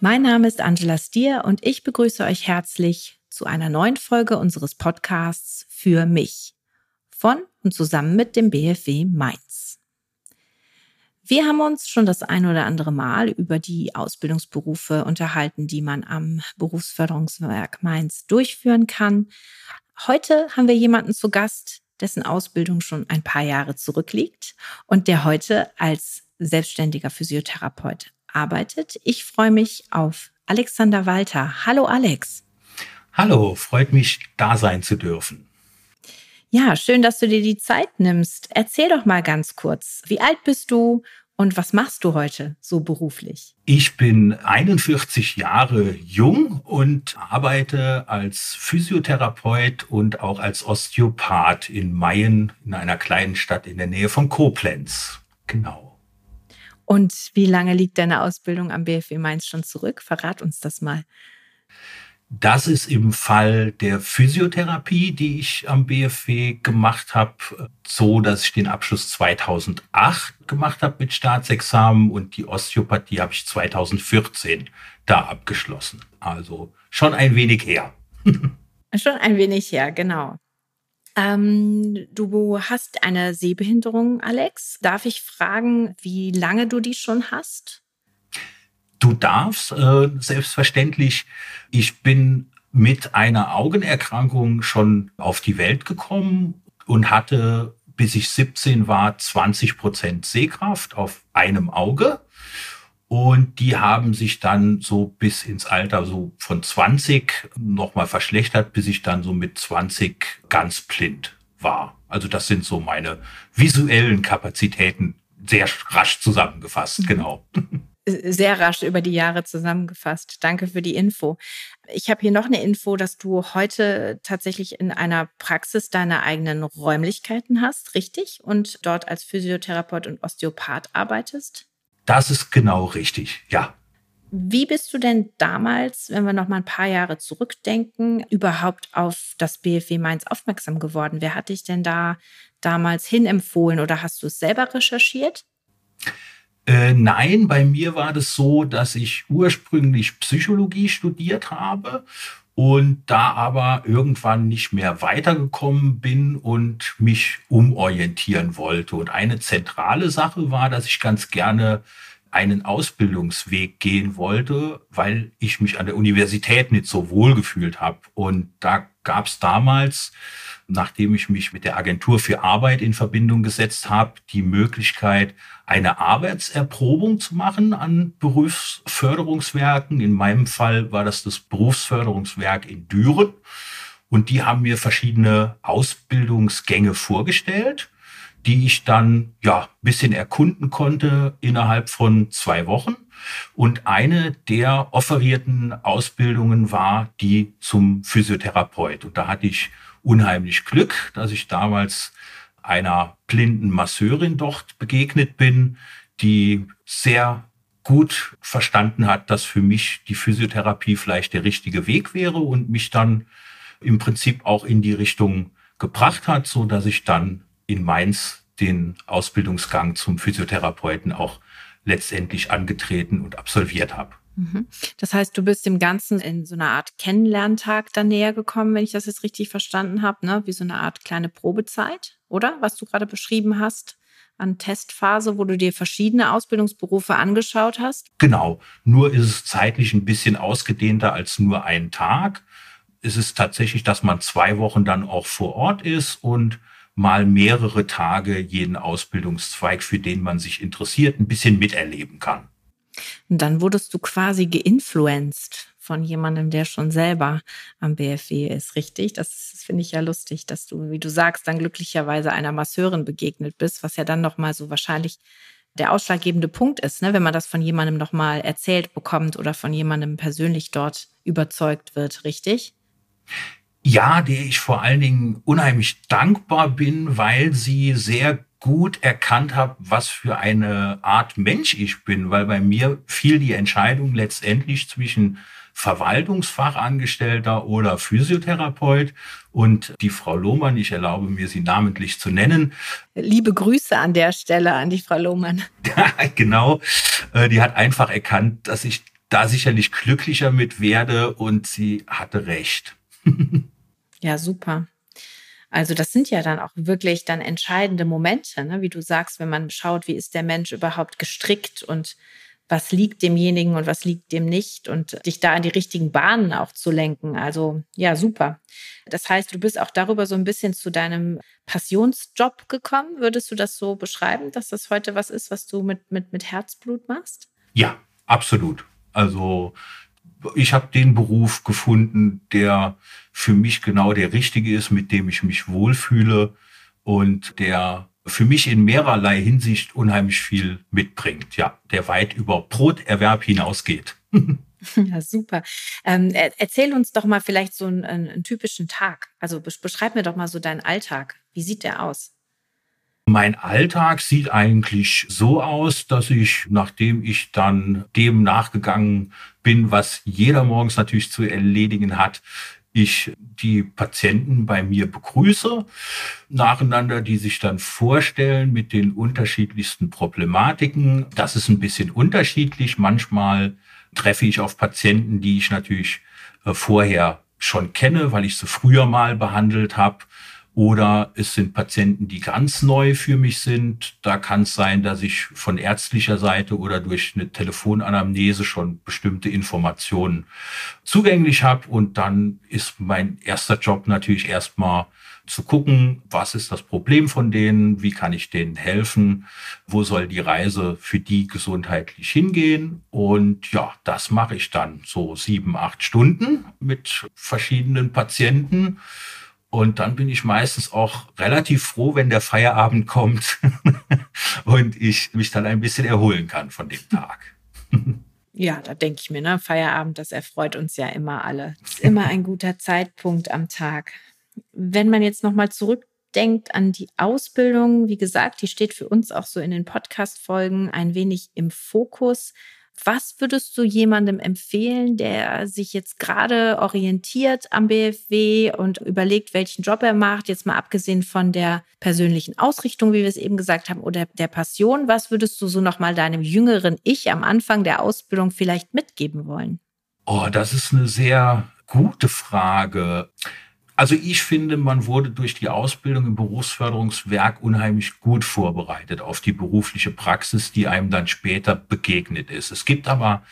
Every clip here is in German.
Mein Name ist Angela Stier und ich begrüße euch herzlich zu einer neuen Folge unseres Podcasts für mich von und zusammen mit dem BFW Mainz. Wir haben uns schon das ein oder andere Mal über die Ausbildungsberufe unterhalten, die man am Berufsförderungswerk Mainz durchführen kann. Heute haben wir jemanden zu Gast, dessen Ausbildung schon ein paar Jahre zurückliegt und der heute als selbstständiger Physiotherapeut arbeitet. Ich freue mich auf Alexander Walter. Hallo Alex. Hallo, freut mich, da sein zu dürfen. Ja, schön, dass du dir die Zeit nimmst. Erzähl doch mal ganz kurz, wie alt bist du und was machst du heute so beruflich? Ich bin 41 Jahre jung und arbeite als Physiotherapeut und auch als Osteopath in Mayen, in einer kleinen Stadt in der Nähe von Koblenz. Genau. Und wie lange liegt deine Ausbildung am BFW Mainz schon zurück? Verrat uns das mal. Das ist im Fall der Physiotherapie, die ich am BFW gemacht habe, so, dass ich den Abschluss 2008 gemacht habe mit Staatsexamen und die Osteopathie habe ich 2014 da abgeschlossen. Also schon ein wenig her. schon ein wenig her, genau. Ähm, du hast eine Sehbehinderung, Alex. Darf ich fragen, wie lange du die schon hast? Du darfst, äh, selbstverständlich. Ich bin mit einer Augenerkrankung schon auf die Welt gekommen und hatte, bis ich 17 war, 20 Prozent Sehkraft auf einem Auge. Und die haben sich dann so bis ins Alter so von 20 nochmal verschlechtert, bis ich dann so mit 20 ganz blind war. Also das sind so meine visuellen Kapazitäten sehr rasch zusammengefasst, mhm. genau. Sehr rasch über die Jahre zusammengefasst. Danke für die Info. Ich habe hier noch eine Info, dass du heute tatsächlich in einer Praxis deine eigenen Räumlichkeiten hast, richtig? Und dort als Physiotherapeut und Osteopath arbeitest? Das ist genau richtig, ja. Wie bist du denn damals, wenn wir noch mal ein paar Jahre zurückdenken, überhaupt auf das BFW Mainz aufmerksam geworden? Wer hat dich denn da damals hinempfohlen oder hast du es selber recherchiert? Äh, nein, bei mir war das so, dass ich ursprünglich Psychologie studiert habe und da aber irgendwann nicht mehr weitergekommen bin und mich umorientieren wollte. Und eine zentrale Sache war, dass ich ganz gerne einen Ausbildungsweg gehen wollte, weil ich mich an der Universität nicht so wohl gefühlt habe. Und da gab es damals, nachdem ich mich mit der Agentur für Arbeit in Verbindung gesetzt habe, die Möglichkeit, eine Arbeitserprobung zu machen an Berufsförderungswerken. In meinem Fall war das das Berufsförderungswerk in Düren. Und die haben mir verschiedene Ausbildungsgänge vorgestellt die ich dann ja bisschen erkunden konnte innerhalb von zwei Wochen. Und eine der offerierten Ausbildungen war die zum Physiotherapeut. Und da hatte ich unheimlich Glück, dass ich damals einer blinden Masseurin dort begegnet bin, die sehr gut verstanden hat, dass für mich die Physiotherapie vielleicht der richtige Weg wäre und mich dann im Prinzip auch in die Richtung gebracht hat, so dass ich dann in Mainz den Ausbildungsgang zum Physiotherapeuten auch letztendlich angetreten und absolviert habe. Mhm. Das heißt, du bist dem Ganzen in so einer Art Kennenlerntag dann näher gekommen, wenn ich das jetzt richtig verstanden habe, ne? wie so eine Art kleine Probezeit, oder? Was du gerade beschrieben hast an Testphase, wo du dir verschiedene Ausbildungsberufe angeschaut hast? Genau, nur ist es zeitlich ein bisschen ausgedehnter als nur einen Tag. Es ist tatsächlich, dass man zwei Wochen dann auch vor Ort ist und mal mehrere Tage jeden Ausbildungszweig, für den man sich interessiert, ein bisschen miterleben kann. Und dann wurdest du quasi geinfluenced von jemandem, der schon selber am BFW ist, richtig? Das, finde ich ja lustig, dass du, wie du sagst, dann glücklicherweise einer Masseurin begegnet bist, was ja dann nochmal so wahrscheinlich der ausschlaggebende Punkt ist, ne, wenn man das von jemandem nochmal erzählt bekommt oder von jemandem persönlich dort überzeugt wird, richtig? Ja, der ich vor allen Dingen unheimlich dankbar bin, weil sie sehr gut erkannt habe, was für eine Art Mensch ich bin, weil bei mir fiel die Entscheidung letztendlich zwischen Verwaltungsfachangestellter oder Physiotherapeut. Und die Frau Lohmann, ich erlaube mir, sie namentlich zu nennen. Liebe Grüße an der Stelle an die Frau Lohmann. Genau. Äh, die hat einfach erkannt, dass ich da sicherlich glücklicher mit werde und sie hatte recht. ja, super. Also das sind ja dann auch wirklich dann entscheidende Momente, ne? wie du sagst, wenn man schaut, wie ist der Mensch überhaupt gestrickt und was liegt demjenigen und was liegt dem nicht und dich da in die richtigen Bahnen auch zu lenken. Also ja, super. Das heißt, du bist auch darüber so ein bisschen zu deinem Passionsjob gekommen. Würdest du das so beschreiben, dass das heute was ist, was du mit, mit, mit Herzblut machst? Ja, absolut. Also ich habe den Beruf gefunden, der für mich genau der richtige ist, mit dem ich mich wohlfühle und der für mich in mehrerlei Hinsicht unheimlich viel mitbringt. Ja, der weit über Broterwerb hinausgeht. Ja, super. Ähm, erzähl uns doch mal vielleicht so einen, einen typischen Tag. Also beschreib mir doch mal so deinen Alltag. Wie sieht der aus? Mein Alltag sieht eigentlich so aus, dass ich, nachdem ich dann dem nachgegangen bin, was jeder morgens natürlich zu erledigen hat, ich die Patienten bei mir begrüße, nacheinander, die sich dann vorstellen mit den unterschiedlichsten Problematiken. Das ist ein bisschen unterschiedlich. Manchmal treffe ich auf Patienten, die ich natürlich äh, vorher schon kenne, weil ich sie früher mal behandelt habe. Oder es sind Patienten, die ganz neu für mich sind. Da kann es sein, dass ich von ärztlicher Seite oder durch eine Telefonanamnese schon bestimmte Informationen zugänglich habe. Und dann ist mein erster Job natürlich erstmal zu gucken, was ist das Problem von denen, wie kann ich denen helfen, wo soll die Reise für die gesundheitlich hingehen. Und ja, das mache ich dann so sieben, acht Stunden mit verschiedenen Patienten. Und dann bin ich meistens auch relativ froh, wenn der Feierabend kommt und ich mich dann ein bisschen erholen kann von dem Tag. Ja, da denke ich mir, ne? Feierabend, das erfreut uns ja immer alle. Ist immer ein guter Zeitpunkt am Tag. Wenn man jetzt nochmal zurückdenkt an die Ausbildung, wie gesagt, die steht für uns auch so in den Podcast-Folgen ein wenig im Fokus. Was würdest du jemandem empfehlen, der sich jetzt gerade orientiert am BFW und überlegt, welchen Job er macht, jetzt mal abgesehen von der persönlichen Ausrichtung, wie wir es eben gesagt haben, oder der Passion? Was würdest du so nochmal deinem jüngeren Ich am Anfang der Ausbildung vielleicht mitgeben wollen? Oh, das ist eine sehr gute Frage. Also ich finde, man wurde durch die Ausbildung im Berufsförderungswerk unheimlich gut vorbereitet auf die berufliche Praxis, die einem dann später begegnet ist. Es gibt aber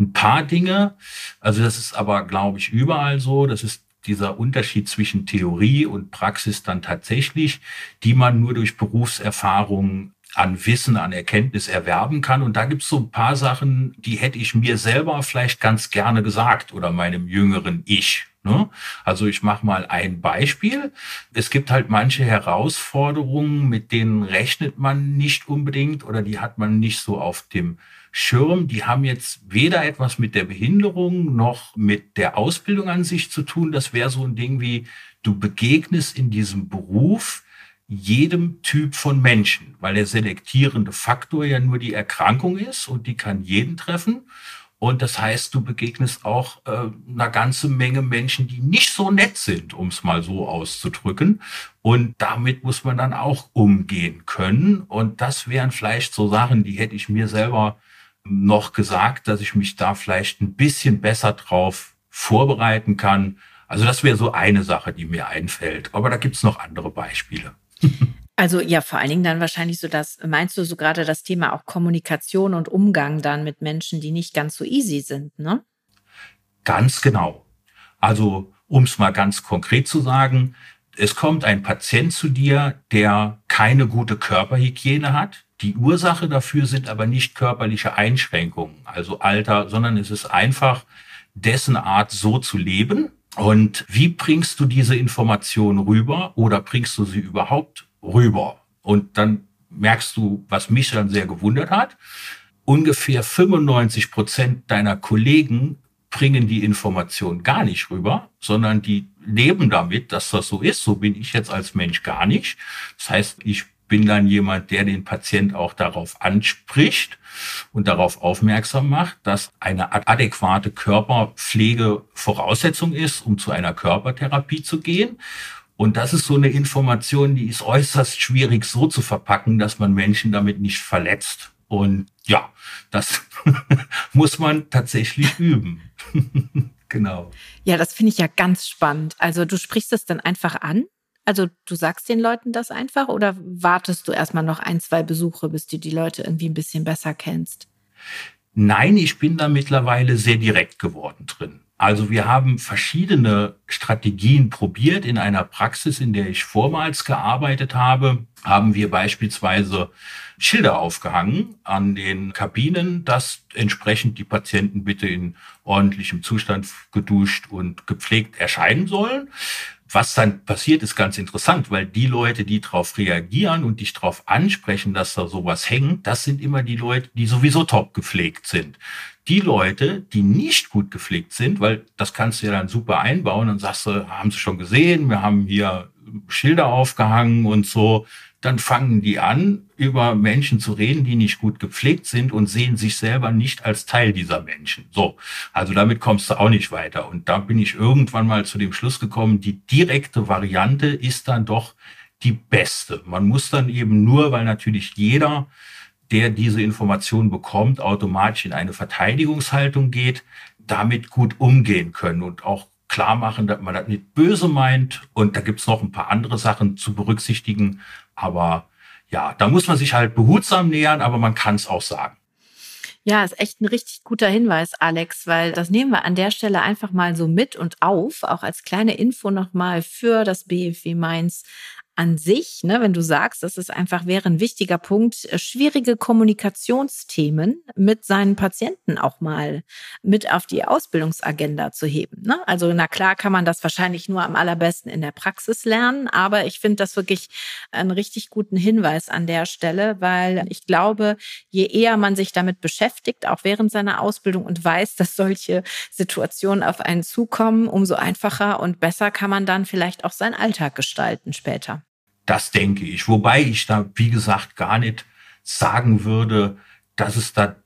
ein paar Dinge, also das ist aber, glaube ich, überall so, das ist dieser Unterschied zwischen Theorie und Praxis dann tatsächlich, die man nur durch Berufserfahrung an Wissen, an Erkenntnis erwerben kann. Und da gibt es so ein paar Sachen, die hätte ich mir selber vielleicht ganz gerne gesagt oder meinem jüngeren Ich. Ne? Also ich mache mal ein Beispiel. Es gibt halt manche Herausforderungen, mit denen rechnet man nicht unbedingt oder die hat man nicht so auf dem Schirm. Die haben jetzt weder etwas mit der Behinderung noch mit der Ausbildung an sich zu tun. Das wäre so ein Ding wie, du begegnest in diesem Beruf jedem Typ von Menschen, weil der selektierende Faktor ja nur die Erkrankung ist und die kann jeden treffen. Und das heißt, du begegnest auch äh, einer ganzen Menge Menschen, die nicht so nett sind, um es mal so auszudrücken. Und damit muss man dann auch umgehen können. Und das wären vielleicht so Sachen, die hätte ich mir selber noch gesagt, dass ich mich da vielleicht ein bisschen besser drauf vorbereiten kann. Also das wäre so eine Sache, die mir einfällt. Aber da gibt's noch andere Beispiele. Also ja, vor allen Dingen dann wahrscheinlich so das, meinst du so gerade das Thema auch Kommunikation und Umgang dann mit Menschen, die nicht ganz so easy sind, ne? Ganz genau. Also, um es mal ganz konkret zu sagen, es kommt ein Patient zu dir, der keine gute Körperhygiene hat. Die Ursache dafür sind aber nicht körperliche Einschränkungen, also Alter, sondern es ist einfach dessen Art so zu leben. Und wie bringst du diese Information rüber oder bringst du sie überhaupt rüber. Und dann merkst du, was mich dann sehr gewundert hat. Ungefähr 95 Prozent deiner Kollegen bringen die Information gar nicht rüber, sondern die leben damit, dass das so ist. So bin ich jetzt als Mensch gar nicht. Das heißt, ich bin dann jemand, der den Patient auch darauf anspricht und darauf aufmerksam macht, dass eine adäquate Körperpflege Voraussetzung ist, um zu einer Körpertherapie zu gehen und das ist so eine Information, die ist äußerst schwierig so zu verpacken, dass man Menschen damit nicht verletzt. Und ja, das muss man tatsächlich üben. genau. Ja, das finde ich ja ganz spannend. Also du sprichst es dann einfach an? Also du sagst den Leuten das einfach oder wartest du erstmal noch ein, zwei Besuche, bis du die Leute irgendwie ein bisschen besser kennst? Nein, ich bin da mittlerweile sehr direkt geworden drin. Also wir haben verschiedene Strategien probiert. In einer Praxis, in der ich vormals gearbeitet habe, haben wir beispielsweise Schilder aufgehangen an den Kabinen, dass entsprechend die Patienten bitte in ordentlichem Zustand geduscht und gepflegt erscheinen sollen. Was dann passiert, ist ganz interessant, weil die Leute, die darauf reagieren und dich darauf ansprechen, dass da sowas hängt, das sind immer die Leute, die sowieso top gepflegt sind. Die Leute, die nicht gut gepflegt sind, weil das kannst du ja dann super einbauen, dann sagst du, haben sie schon gesehen, wir haben hier Schilder aufgehangen und so, dann fangen die an, über Menschen zu reden, die nicht gut gepflegt sind und sehen sich selber nicht als Teil dieser Menschen. So, also damit kommst du auch nicht weiter. Und da bin ich irgendwann mal zu dem Schluss gekommen, die direkte Variante ist dann doch die beste. Man muss dann eben nur, weil natürlich jeder, der diese Information bekommt, automatisch in eine Verteidigungshaltung geht, damit gut umgehen können und auch klar machen, dass man das nicht böse meint. Und da gibt's noch ein paar andere Sachen zu berücksichtigen, aber ja, da muss man sich halt behutsam nähern, aber man kann es auch sagen. Ja, ist echt ein richtig guter Hinweis, Alex, weil das nehmen wir an der Stelle einfach mal so mit und auf, auch als kleine Info nochmal für das BFW Mainz an sich, ne, wenn du sagst, das ist einfach wäre ein wichtiger Punkt, äh, schwierige Kommunikationsthemen mit seinen Patienten auch mal mit auf die Ausbildungsagenda zu heben. Ne? Also na klar kann man das wahrscheinlich nur am allerbesten in der Praxis lernen, aber ich finde das wirklich einen richtig guten Hinweis an der Stelle, weil ich glaube, je eher man sich damit beschäftigt, auch während seiner Ausbildung und weiß, dass solche Situationen auf einen zukommen, umso einfacher und besser kann man dann vielleicht auch seinen Alltag gestalten später. Das denke ich. Wobei ich da, wie gesagt, gar nicht sagen würde, dass es da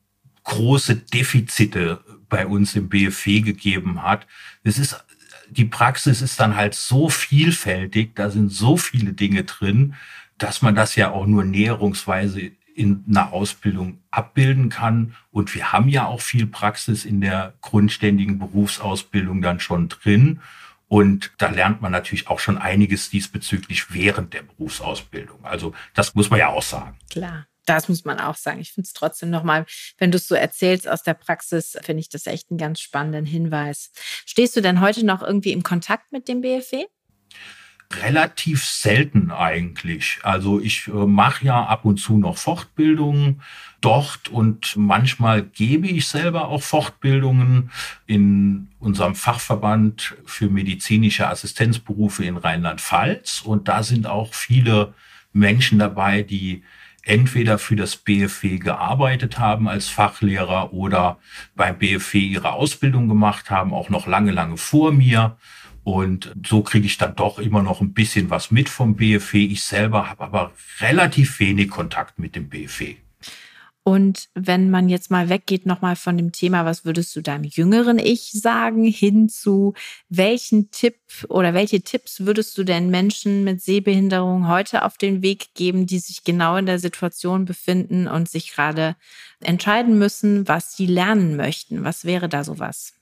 große Defizite bei uns im BFW gegeben hat. Es ist, die Praxis ist dann halt so vielfältig, da sind so viele Dinge drin, dass man das ja auch nur näherungsweise in einer Ausbildung abbilden kann. Und wir haben ja auch viel Praxis in der grundständigen Berufsausbildung dann schon drin. Und da lernt man natürlich auch schon einiges diesbezüglich während der Berufsausbildung. Also das muss man ja auch sagen. Klar. Das muss man auch sagen. Ich finde es trotzdem nochmal, wenn du es so erzählst aus der Praxis, finde ich das echt einen ganz spannenden Hinweis. Stehst du denn heute noch irgendwie im Kontakt mit dem BFW? relativ selten eigentlich. Also ich äh, mache ja ab und zu noch Fortbildungen dort und manchmal gebe ich selber auch Fortbildungen in unserem Fachverband für medizinische Assistenzberufe in Rheinland-Pfalz. Und da sind auch viele Menschen dabei, die entweder für das BFW gearbeitet haben als Fachlehrer oder beim BFW ihre Ausbildung gemacht haben, auch noch lange, lange vor mir. Und so kriege ich dann doch immer noch ein bisschen was mit vom BFW. Ich selber habe aber relativ wenig Kontakt mit dem BFW. Und wenn man jetzt mal weggeht nochmal von dem Thema, was würdest du deinem jüngeren Ich sagen, hin zu welchen Tipp oder welche Tipps würdest du denn Menschen mit Sehbehinderung heute auf den Weg geben, die sich genau in der Situation befinden und sich gerade entscheiden müssen, was sie lernen möchten? Was wäre da sowas?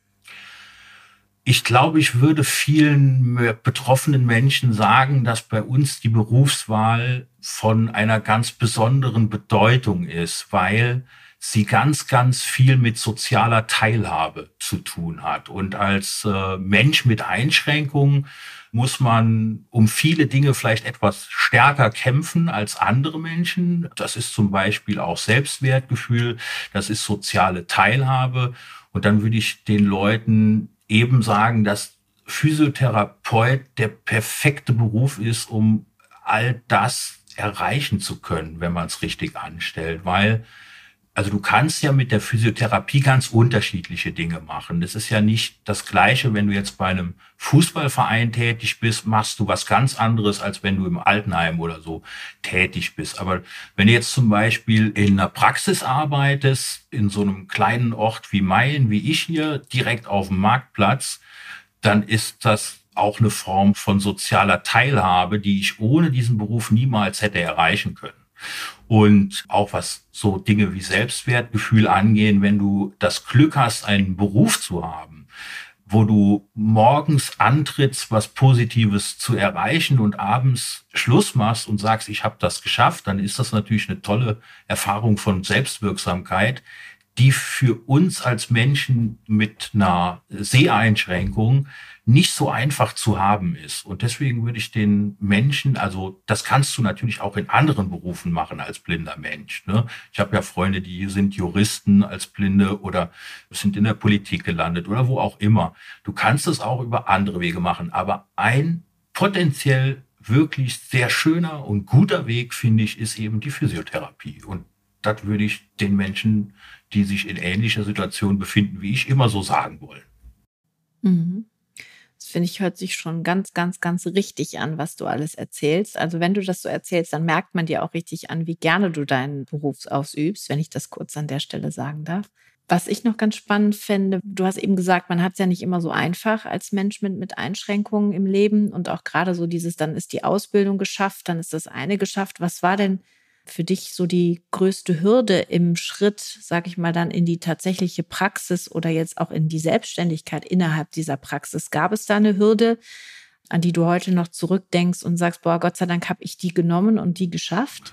Ich glaube, ich würde vielen betroffenen Menschen sagen, dass bei uns die Berufswahl von einer ganz besonderen Bedeutung ist, weil sie ganz, ganz viel mit sozialer Teilhabe zu tun hat. Und als äh, Mensch mit Einschränkungen muss man um viele Dinge vielleicht etwas stärker kämpfen als andere Menschen. Das ist zum Beispiel auch Selbstwertgefühl, das ist soziale Teilhabe. Und dann würde ich den Leuten eben sagen, dass Physiotherapeut der perfekte Beruf ist, um all das erreichen zu können, wenn man es richtig anstellt, weil also du kannst ja mit der Physiotherapie ganz unterschiedliche Dinge machen. Das ist ja nicht das Gleiche, wenn du jetzt bei einem Fußballverein tätig bist, machst du was ganz anderes, als wenn du im Altenheim oder so tätig bist. Aber wenn du jetzt zum Beispiel in einer Praxis arbeitest, in so einem kleinen Ort wie Mayen, wie ich hier, direkt auf dem Marktplatz, dann ist das auch eine Form von sozialer Teilhabe, die ich ohne diesen Beruf niemals hätte erreichen können. Und auch was so Dinge wie Selbstwertgefühl angehen, wenn du das Glück hast, einen Beruf zu haben, wo du morgens antrittst, was Positives zu erreichen und abends Schluss machst und sagst, ich habe das geschafft, dann ist das natürlich eine tolle Erfahrung von Selbstwirksamkeit, die für uns als Menschen mit einer Seheinschränkung nicht so einfach zu haben ist. Und deswegen würde ich den Menschen, also das kannst du natürlich auch in anderen Berufen machen als blinder Mensch. Ne? Ich habe ja Freunde, die sind Juristen als Blinde oder sind in der Politik gelandet oder wo auch immer. Du kannst es auch über andere Wege machen. Aber ein potenziell wirklich sehr schöner und guter Weg, finde ich, ist eben die Physiotherapie. Und das würde ich den Menschen, die sich in ähnlicher Situation befinden wie ich, immer so sagen wollen. Mhm. Das finde ich, hört sich schon ganz, ganz, ganz richtig an, was du alles erzählst. Also wenn du das so erzählst, dann merkt man dir auch richtig an, wie gerne du deinen Beruf ausübst, wenn ich das kurz an der Stelle sagen darf. Was ich noch ganz spannend finde, du hast eben gesagt, man hat es ja nicht immer so einfach als Mensch mit, mit Einschränkungen im Leben und auch gerade so dieses, dann ist die Ausbildung geschafft, dann ist das eine geschafft. Was war denn für dich so die größte Hürde im Schritt, sag ich mal, dann in die tatsächliche Praxis oder jetzt auch in die Selbstständigkeit innerhalb dieser Praxis? Gab es da eine Hürde, an die du heute noch zurückdenkst und sagst, boah, Gott sei Dank habe ich die genommen und die geschafft?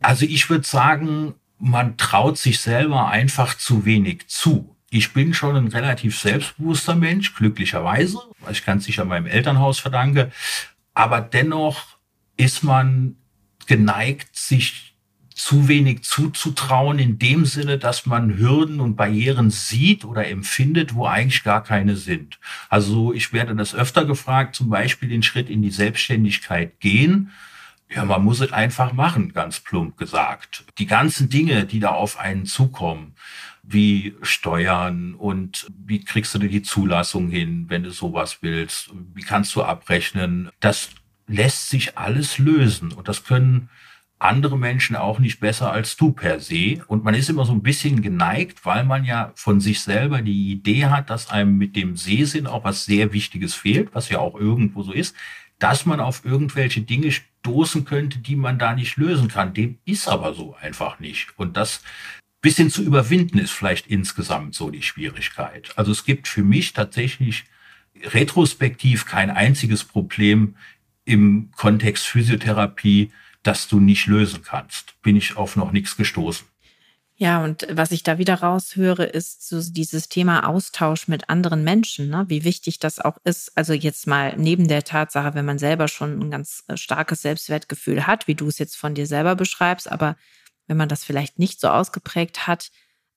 Also ich würde sagen, man traut sich selber einfach zu wenig zu. Ich bin schon ein relativ selbstbewusster Mensch, glücklicherweise, was ich ganz sicher meinem Elternhaus verdanke. Aber dennoch ist man geneigt, sich zu wenig zuzutrauen, in dem Sinne, dass man Hürden und Barrieren sieht oder empfindet, wo eigentlich gar keine sind. Also ich werde das öfter gefragt, zum Beispiel den Schritt in die Selbstständigkeit gehen. Ja, man muss es einfach machen, ganz plump gesagt. Die ganzen Dinge, die da auf einen zukommen, wie Steuern und wie kriegst du die Zulassung hin, wenn du sowas willst, wie kannst du abrechnen, das lässt sich alles lösen. Und das können andere Menschen auch nicht besser als du per se. Und man ist immer so ein bisschen geneigt, weil man ja von sich selber die Idee hat, dass einem mit dem Sehsinn auch was sehr Wichtiges fehlt, was ja auch irgendwo so ist, dass man auf irgendwelche Dinge stoßen könnte, die man da nicht lösen kann. Dem ist aber so einfach nicht. Und das bisschen zu überwinden ist vielleicht insgesamt so die Schwierigkeit. Also es gibt für mich tatsächlich retrospektiv kein einziges Problem im Kontext Physiotherapie, das du nicht lösen kannst. Bin ich auf noch nichts gestoßen. Ja, und was ich da wieder raushöre, ist so dieses Thema Austausch mit anderen Menschen, ne? wie wichtig das auch ist. Also jetzt mal neben der Tatsache, wenn man selber schon ein ganz äh, starkes Selbstwertgefühl hat, wie du es jetzt von dir selber beschreibst, aber wenn man das vielleicht nicht so ausgeprägt hat,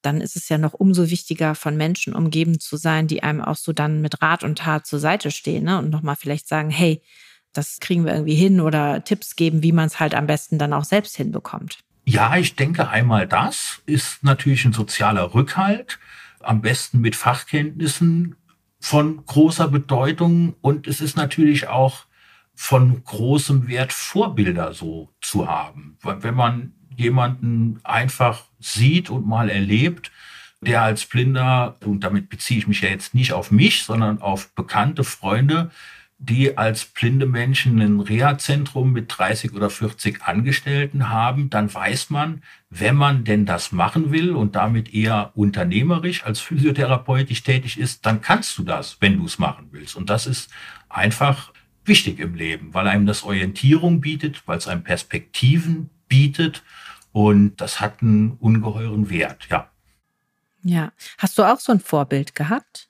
dann ist es ja noch umso wichtiger, von Menschen umgeben zu sein, die einem auch so dann mit Rat und Tat zur Seite stehen ne? und nochmal vielleicht sagen, hey, das kriegen wir irgendwie hin oder Tipps geben, wie man es halt am besten dann auch selbst hinbekommt. Ja, ich denke einmal das ist natürlich ein sozialer Rückhalt, am besten mit Fachkenntnissen von großer Bedeutung und es ist natürlich auch von großem Wert, Vorbilder so zu haben. Wenn man jemanden einfach sieht und mal erlebt, der als Blinder, und damit beziehe ich mich ja jetzt nicht auf mich, sondern auf bekannte Freunde, die als blinde Menschen ein Reha-Zentrum mit 30 oder 40 Angestellten haben, dann weiß man, wenn man denn das machen will und damit eher unternehmerisch als physiotherapeutisch tätig ist, dann kannst du das, wenn du es machen willst. Und das ist einfach wichtig im Leben, weil einem das Orientierung bietet, weil es einem Perspektiven bietet und das hat einen ungeheuren Wert, ja. Ja. Hast du auch so ein Vorbild gehabt?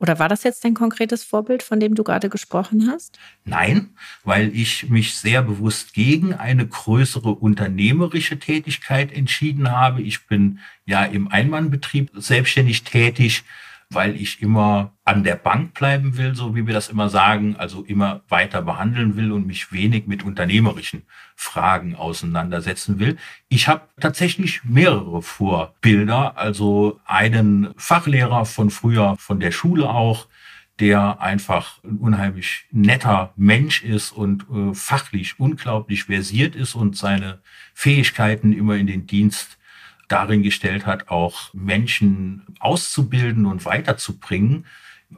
Oder war das jetzt dein konkretes Vorbild, von dem du gerade gesprochen hast? Nein, weil ich mich sehr bewusst gegen eine größere unternehmerische Tätigkeit entschieden habe. Ich bin ja im Einmannbetrieb selbstständig tätig weil ich immer an der Bank bleiben will, so wie wir das immer sagen, also immer weiter behandeln will und mich wenig mit unternehmerischen Fragen auseinandersetzen will. Ich habe tatsächlich mehrere Vorbilder, also einen Fachlehrer von früher, von der Schule auch, der einfach ein unheimlich netter Mensch ist und äh, fachlich unglaublich versiert ist und seine Fähigkeiten immer in den Dienst darin gestellt hat, auch Menschen auszubilden und weiterzubringen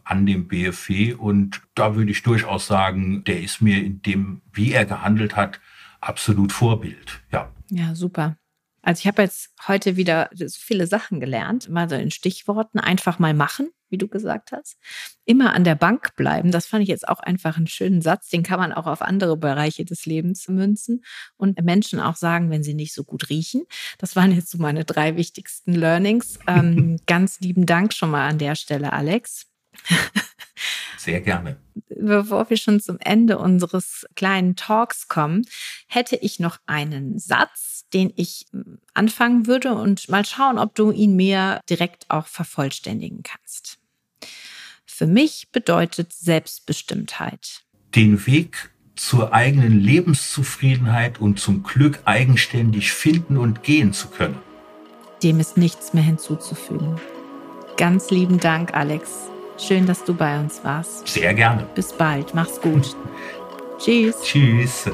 an dem BFW. Und da würde ich durchaus sagen, der ist mir in dem, wie er gehandelt hat, absolut Vorbild. Ja. Ja, super. Also ich habe jetzt heute wieder so viele Sachen gelernt, mal so in Stichworten, einfach mal machen, wie du gesagt hast. Immer an der Bank bleiben, das fand ich jetzt auch einfach einen schönen Satz, den kann man auch auf andere Bereiche des Lebens münzen und Menschen auch sagen, wenn sie nicht so gut riechen. Das waren jetzt so meine drei wichtigsten Learnings. Ähm, ganz lieben Dank schon mal an der Stelle, Alex. Sehr gerne. Bevor wir schon zum Ende unseres kleinen Talks kommen, hätte ich noch einen Satz, den ich hm, anfangen würde und mal schauen, ob du ihn mir direkt auch vervollständigen kannst. Für mich bedeutet Selbstbestimmtheit. Den Weg zur eigenen Lebenszufriedenheit und zum Glück eigenständig finden und gehen zu können. Dem ist nichts mehr hinzuzufügen. Ganz lieben Dank, Alex. Schön, dass du bei uns warst. Sehr gerne. Bis bald. Mach's gut. Tschüss. Tschüss.